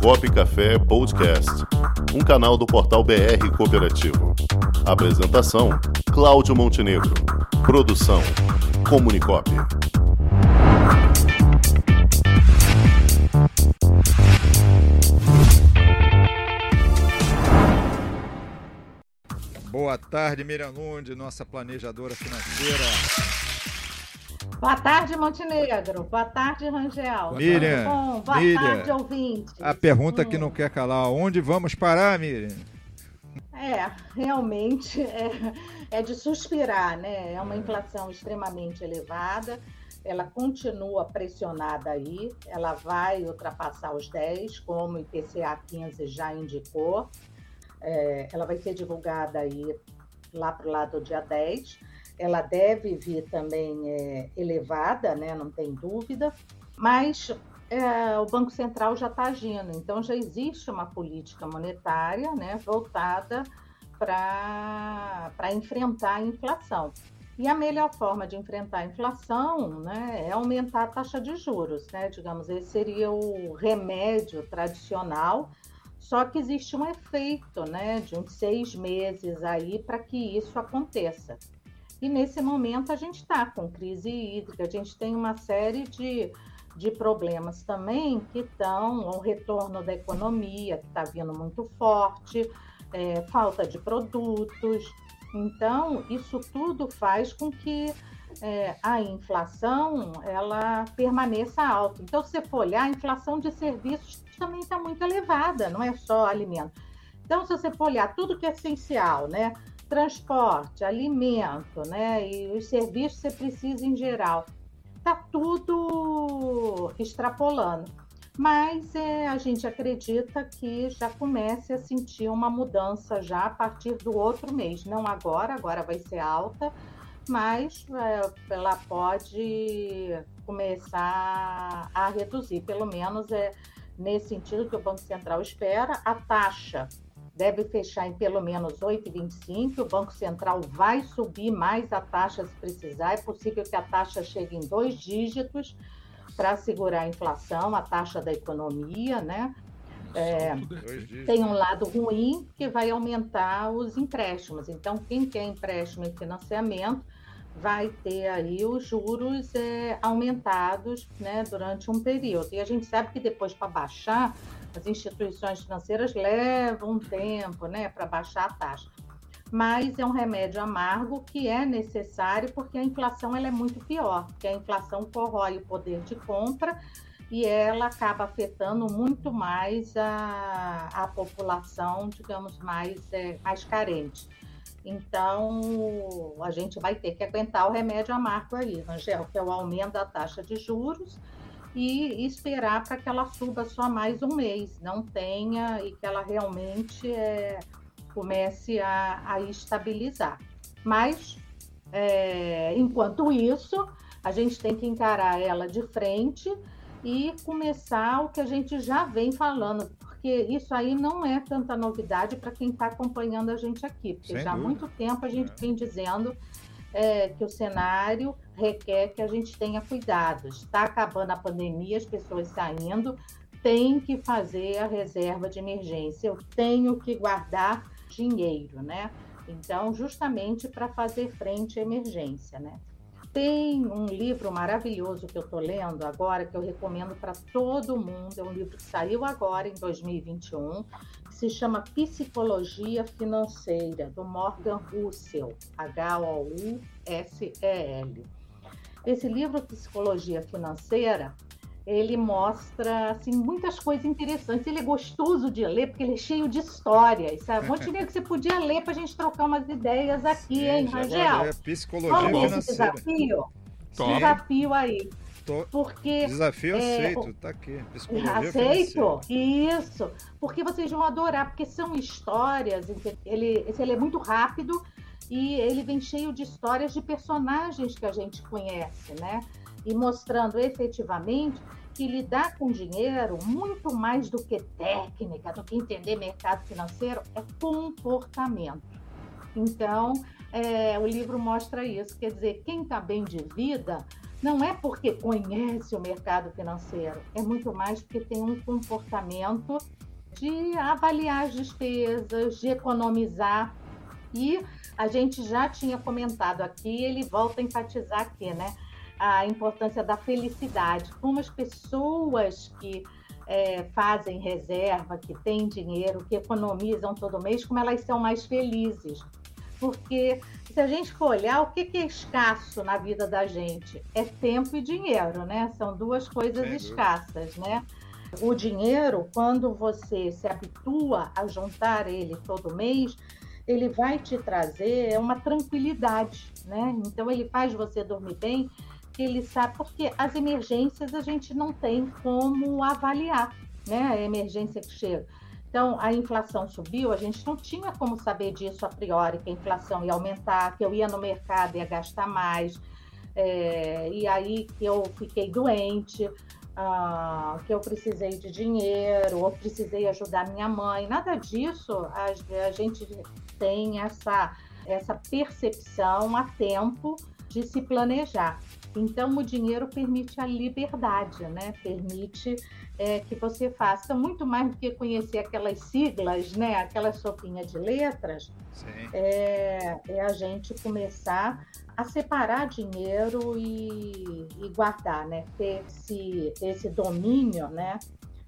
Comunicop Café Podcast, um canal do portal BR Cooperativo. Apresentação: Cláudio Montenegro. Produção: Comunicop. Boa tarde, Miriam Lund, nossa planejadora financeira. Boa tarde, Montenegro. Boa tarde, Rangel. Miriam, bom? Boa Miriam, tarde, ouvintes. A pergunta Hum. que não quer calar, onde vamos parar, Miriam? É, realmente é, é de suspirar, né? É uma inflação extremamente elevada, ela continua pressionada aí, ela vai ultrapassar os 10, como o IPCA 15 já indicou. É, ela vai ser divulgada aí lá para o lado do dia 10. Ela deve vir também é, elevada, né? Não tem dúvida, mas é, o Banco Central já está agindo, então já existe uma política monetária né, voltada para enfrentar a inflação. E a melhor forma de enfrentar a inflação né, é aumentar a taxa de juros, né? Digamos, esse seria o remédio tradicional, só que existe um efeito né, de uns seis meses aí para que isso aconteça. E nesse momento a gente está com crise hídrica, a gente tem uma série de, de problemas também que estão o retorno da economia, que está vindo muito forte, é, falta de produtos. Então, isso tudo faz com que é, a inflação ela permaneça alta. Então, se você for olhar, a inflação de serviços também está muito elevada, não é só alimento. Então, se você for olhar tudo que é essencial, né? Transporte, alimento, né? E os serviços que você precisa em geral. Tá tudo extrapolando. Mas é, a gente acredita que já comece a sentir uma mudança já a partir do outro mês. Não agora, agora vai ser alta, mas é, ela pode começar a reduzir, pelo menos é nesse sentido que o Banco Central espera. A taxa deve fechar em pelo menos 8,25. O Banco Central vai subir mais a taxa se precisar. É possível que a taxa chegue em dois dígitos para segurar a inflação, a taxa da economia, né? É, tem um lado ruim que vai aumentar os empréstimos. Então, quem quer empréstimo e financiamento vai ter aí os juros é, aumentados né, durante um período. E a gente sabe que depois, para baixar, as instituições financeiras levam um tempo né, para baixar a taxa. Mas é um remédio amargo que é necessário porque a inflação ela é muito pior, porque a inflação corrói o poder de compra e ela acaba afetando muito mais a, a população, digamos, mais, é, mais carente. Então, a gente vai ter que aguentar o remédio amargo aí, Angel, que é o aumento da taxa de juros e esperar para que ela suba só mais um mês, não tenha e que ela realmente é, comece a, a, estabilizar. Mas, é, enquanto isso, a gente tem que encarar ela de frente e começar o que a gente já vem falando, porque isso aí não é tanta novidade para quem está acompanhando a gente aqui, porque Sem já há muito tempo a gente vem dizendo é, que o cenário requer que a gente tenha cuidados. Está acabando a pandemia, as pessoas saindo, tem que fazer a reserva de emergência. Eu tenho que guardar dinheiro, né? Então, justamente para fazer frente à emergência, né? Tem um livro maravilhoso que eu estou lendo agora, que eu recomendo para todo mundo. É um livro que saiu agora, em 2021, que se chama Psicologia Financeira, do Morgan Russell, H-O-U-S-E-L. Esse livro, Psicologia Financeira, ele mostra assim, muitas coisas interessantes. Ele é gostoso de ler, porque ele é cheio de histórias. Sabe? Montenegro, que você podia ler para a gente trocar umas ideias aqui, Sim, hein, Rangel? ler Psicologia esse financeira. desafio? Sim, Desafio aí. Porque Desafio é, aceito, tá aqui. Psicologia Aceito? financeira. Isso. Porque vocês vão adorar, porque são histórias, ele, esse ele é muito rápido e ele vem cheio de histórias de personagens que a gente conhece, né? E mostrando efetivamente que lidar com dinheiro, muito mais do que técnica, do que entender mercado financeiro, é comportamento. Então, é, o livro mostra isso. Quer dizer, quem está bem de vida não é porque conhece o mercado financeiro, é muito mais porque tem um comportamento de avaliar as despesas, de economizar. E a gente já tinha comentado aqui, ele volta a enfatizar aqui, né? A importância da felicidade. Como as pessoas que é, fazem reserva, que têm dinheiro, que economizam todo mês, como elas são mais felizes. Porque se a gente for olhar, o que, é escasso na vida da gente? É tempo e dinheiro, né? São duas coisas escassas, né? O dinheiro, quando você se habitua a juntar ele todo mês, ele vai te trazer uma tranquilidade, né? Então ele faz você dormir bem, ele sabe porque as emergências a gente não tem como avaliar, né? A emergência que chega. Então, a inflação subiu, a gente não tinha como saber disso a priori, que a inflação ia aumentar, que eu ia no mercado e ia gastar mais, é, e aí que eu fiquei doente, ah, que eu precisei de dinheiro, ou precisei ajudar minha mãe, nada disso a, a gente tem essa, essa percepção a tempo de se planejar. Então, o dinheiro permite a liberdade, né? Permite é, que você faça muito mais do que conhecer aquelas siglas, né? Aquela sopinha de letras. É, é, a gente começar a separar dinheiro e, e guardar, né? Ter esse, esse domínio, né?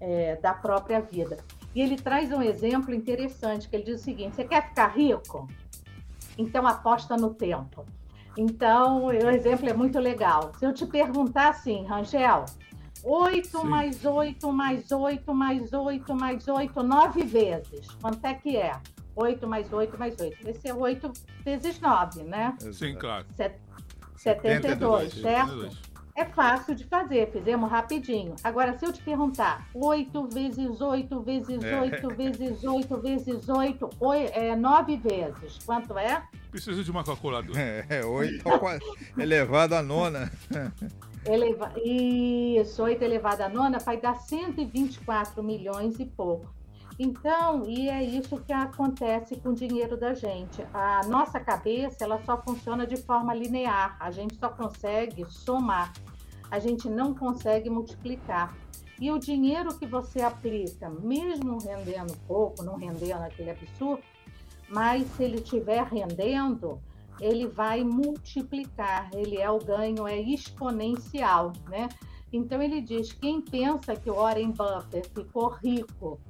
É, da própria vida. E ele traz um exemplo interessante, que ele diz o seguinte: você quer ficar rico? Então aposta no tempo. Então, o exemplo é muito legal. Se eu te perguntar assim, Rangel, 8 mais 8 mais 8 mais 8 mais 8, 9 vezes. Quanto é que é? 8 mais 8 mais 8. Esse é 8 vezes 9, né? Sim, claro. Set 72, 72, certo? 72. É fácil de fazer, fizemos rapidinho. Agora, se eu te perguntar 8 vezes 8 vezes 8 é. vezes 8 vezes 8, 8 é 9 vezes, quanto é? Preciso de uma calculadora. É, 8 elevado a nona. Eleva... Isso, 8 elevado a nona vai dar 124 milhões e pouco. Então, e é isso que acontece com o dinheiro da gente. A nossa cabeça, ela só funciona de forma linear. A gente só consegue somar. A gente não consegue multiplicar. E o dinheiro que você aplica, mesmo rendendo pouco, não rendendo aquele absurdo, mas se ele estiver rendendo, ele vai multiplicar. Ele é o ganho, é exponencial, né? Então ele diz: quem pensa que o Warren Buffett ficou rico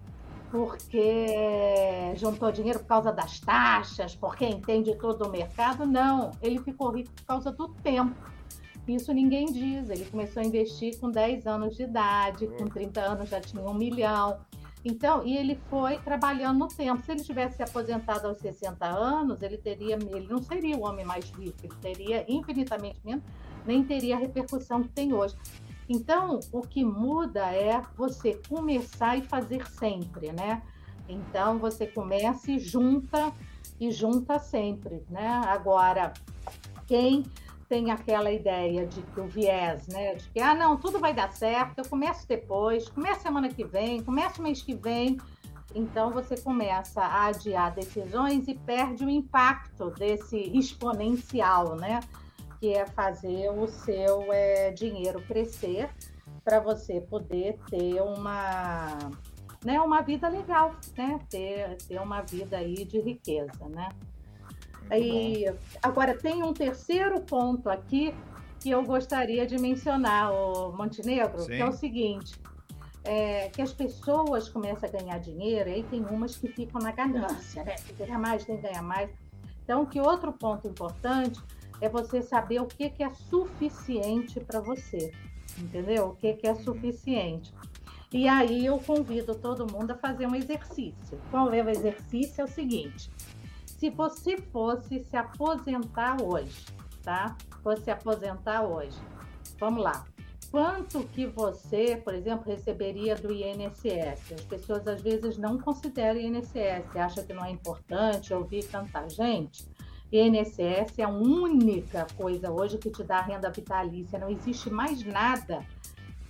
porque juntou dinheiro por causa das taxas, porque entende todo o mercado. Não, ele ficou rico por causa do tempo. Isso ninguém diz. Ele começou a investir com 10 anos de idade, com 30 anos já tinha um milhão. Então, e ele foi trabalhando no tempo. Se ele tivesse se aposentado aos 60 anos, ele teria, ele não seria o homem mais rico, ele teria infinitamente menos, nem teria a repercussão que tem hoje. Então, o que muda é você começar e fazer sempre, né? Então, você começa e junta e junta sempre, né? Agora, quem tem aquela ideia de que o viés, né? De que, ah, não, tudo vai dar certo, eu começo depois, começa semana que vem, começa o mês que vem. Então, você começa a adiar decisões e perde o impacto desse exponencial, né? Que é fazer o seu é, dinheiro crescer para você poder ter uma, né, uma vida legal, né? Ter, ter uma vida aí de riqueza, né? E agora tem um terceiro ponto aqui que eu gostaria de mencionar, o Montenegro, Sim. que é o seguinte. É, que as pessoas começam a ganhar dinheiro, e aí tem umas que ficam na ganância, né? Tem que ganhar mais, tem que ganhar mais. Então, que outro ponto importante é você saber o que, que é suficiente para você, entendeu? O que, que é suficiente. E aí eu convido todo mundo a fazer um exercício. Qual é o exercício? É o seguinte: se você fosse se aposentar hoje, tá? Fosse se aposentar hoje, vamos lá. Quanto que você, por exemplo, receberia do INSS? As pessoas às vezes não consideram o INSS, acham que não é importante ouvir tanta gente. INSS é a única coisa hoje que te dá renda vitalícia. Não existe mais nada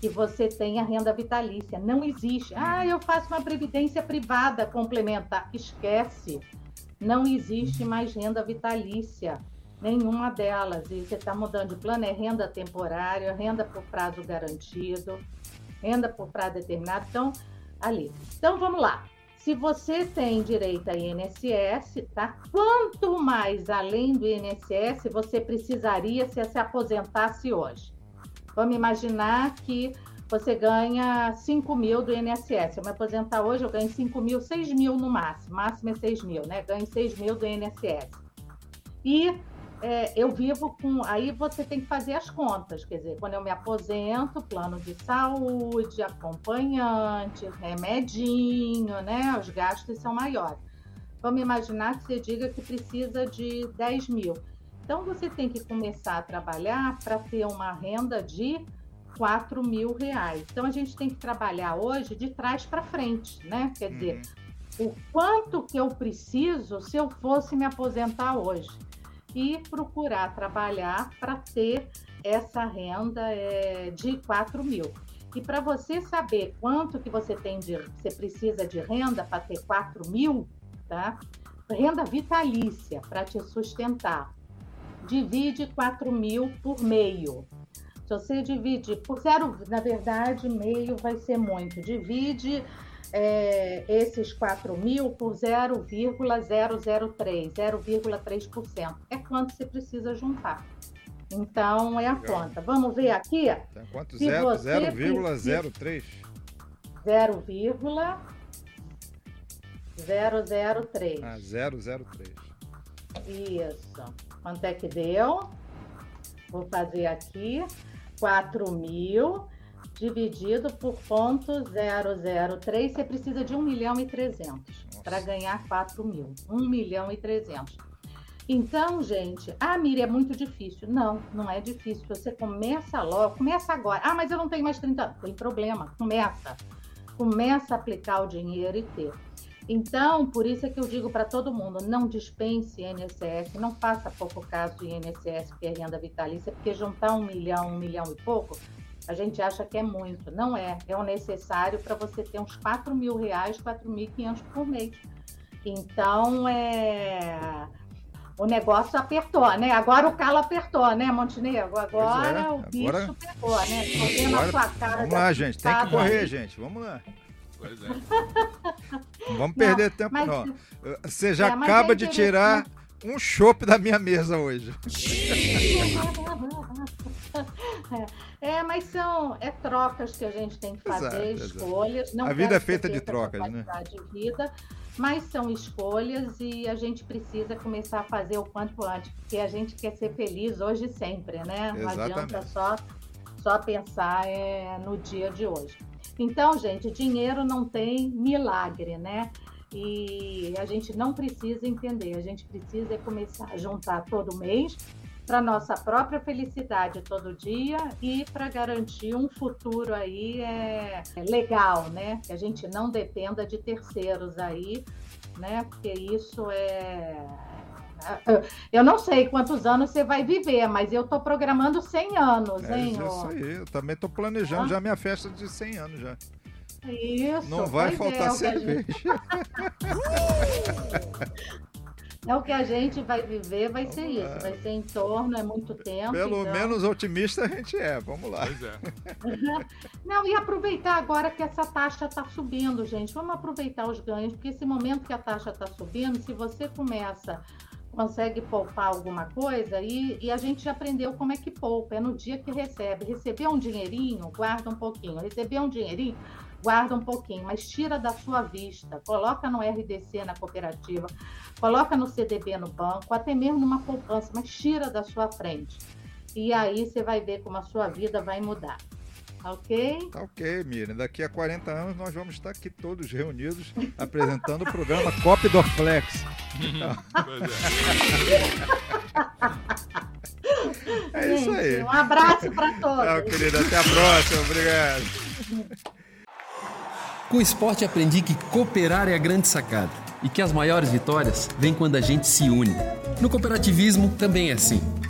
que você tenha renda vitalícia. Não existe. Ah, eu faço uma previdência privada complementar. Esquece. Não existe mais renda vitalícia. nenhuma delas. E você está mudando de plano, é renda temporária, renda por prazo garantido, renda por prazo determinado. Então, ali. Então, vamos lá. Se você tem direito a INSS, tá? Quanto mais além do INSS você precisaria se se aposentasse hoje? Vamos imaginar que você ganha 5 mil do INSS. Eu me aposentar hoje, eu ganho 5 mil, 6 mil no máximo. Máximo é 6 mil, né? Ganho 6 mil do INSS. E é, eu vivo com. Aí você tem que fazer as contas, quer dizer, quando eu me aposento, plano de saúde, acompanhante, remedinho, né? Os gastos são maiores. Vamos imaginar que você diga que precisa de 10 mil. Então você tem que começar a trabalhar para ter uma renda de 4 mil reais. Então a gente tem que trabalhar hoje de trás para frente, né? Quer dizer, uhum. o quanto que eu preciso se eu fosse me aposentar hoje e procurar trabalhar para ter essa renda é, de 4 mil. E para você saber quanto que você tem de, você precisa de renda para ter 4 mil, tá? Renda vitalícia para te sustentar. Divide 4 mil por meio. Se você divide por zero, na verdade, meio vai ser muito. Divide é, esses 4 mil por 0,003, 0,3%. É quanto você precisa juntar. Então, é a Legal. conta. Vamos ver aqui? Então, quanto? 0,03? 0,003. Ah, 003. Isso. Quanto é que deu? Vou fazer aqui. 4 mil dividido por ponto 003, você precisa de 1 milhão e 300 para ganhar 4 mil. 1 milhão e 300. Então, gente, ah, Miriam, é muito difícil. Não, não é difícil. Você começa logo, começa agora. Ah, mas eu não tenho mais 30 anos. Tem problema, começa. Começa a aplicar o dinheiro e ter. Então, por isso é que eu digo para todo mundo, não dispense INSS, não faça pouco caso de INSS, que é renda vitalícia, porque juntar um milhão, um milhão e pouco, a gente acha que é muito. Não é. É o necessário para você ter uns 4 mil reais, 4.500 por mês. Então, é... o negócio apertou, né? Agora o calo apertou, né, Montenegro? Agora é. o bicho Agora... pegou, né? Agora... sua cara Vamos lá, gente. Tem que correr, aí. gente. Vamos lá. Pois é. Não vamos perder não, tempo, mas... não. Você já é, acaba é de tirar um chopp da minha mesa hoje. É, mas são é trocas que a gente tem que fazer, exato, escolhas. Exato. Não a vida é feita de trocas, né? De vida, mas são escolhas e a gente precisa começar a fazer o quanto antes, porque a gente quer ser feliz hoje e sempre, né? Não Exatamente. adianta só, só pensar é, no dia de hoje. Então, gente, dinheiro não tem milagre, né? E a gente não precisa entender, a gente precisa começar a juntar todo mês para nossa própria felicidade todo dia e para garantir um futuro aí é, legal, né? Que a gente não dependa de terceiros aí, né? Porque isso é eu não sei quantos anos você vai viver, mas eu estou programando 100 anos, é hein? Isso aí, eu também estou planejando ah. já minha festa de 100 anos já. Isso. Não vai faltar é, cerveja. É o que a gente vai viver, vai Vamos ser lá. isso. Vai ser em torno, é muito tempo. Pelo então... menos otimista a gente é. Vamos lá. Pois é. Não, e aproveitar agora que essa taxa está subindo, gente. Vamos aproveitar os ganhos, porque esse momento que a taxa está subindo, se você começa consegue poupar alguma coisa e, e, a gente aprendeu como é que poupa, é no dia que recebe. Receber um dinheirinho, guarda um pouquinho. Receber um dinheirinho, guarda um pouquinho, mas tira da sua vista, coloca no RDC na cooperativa, coloca no CDB no banco, até mesmo numa poupança, mas tira da sua frente. E aí você vai ver como a sua vida vai mudar. Ok? Tá ok, Miriam. Daqui a 40 anos nós vamos estar aqui todos reunidos apresentando o programa Cop Dorflex. Então... é Gente, isso aí. Um abraço para todos. Tchau, querida. Até a próxima. Obrigado. Com o esporte aprendi que cooperar é a grande sacada e que as maiores vitórias vêm quando a gente se une. No cooperativismo também é assim.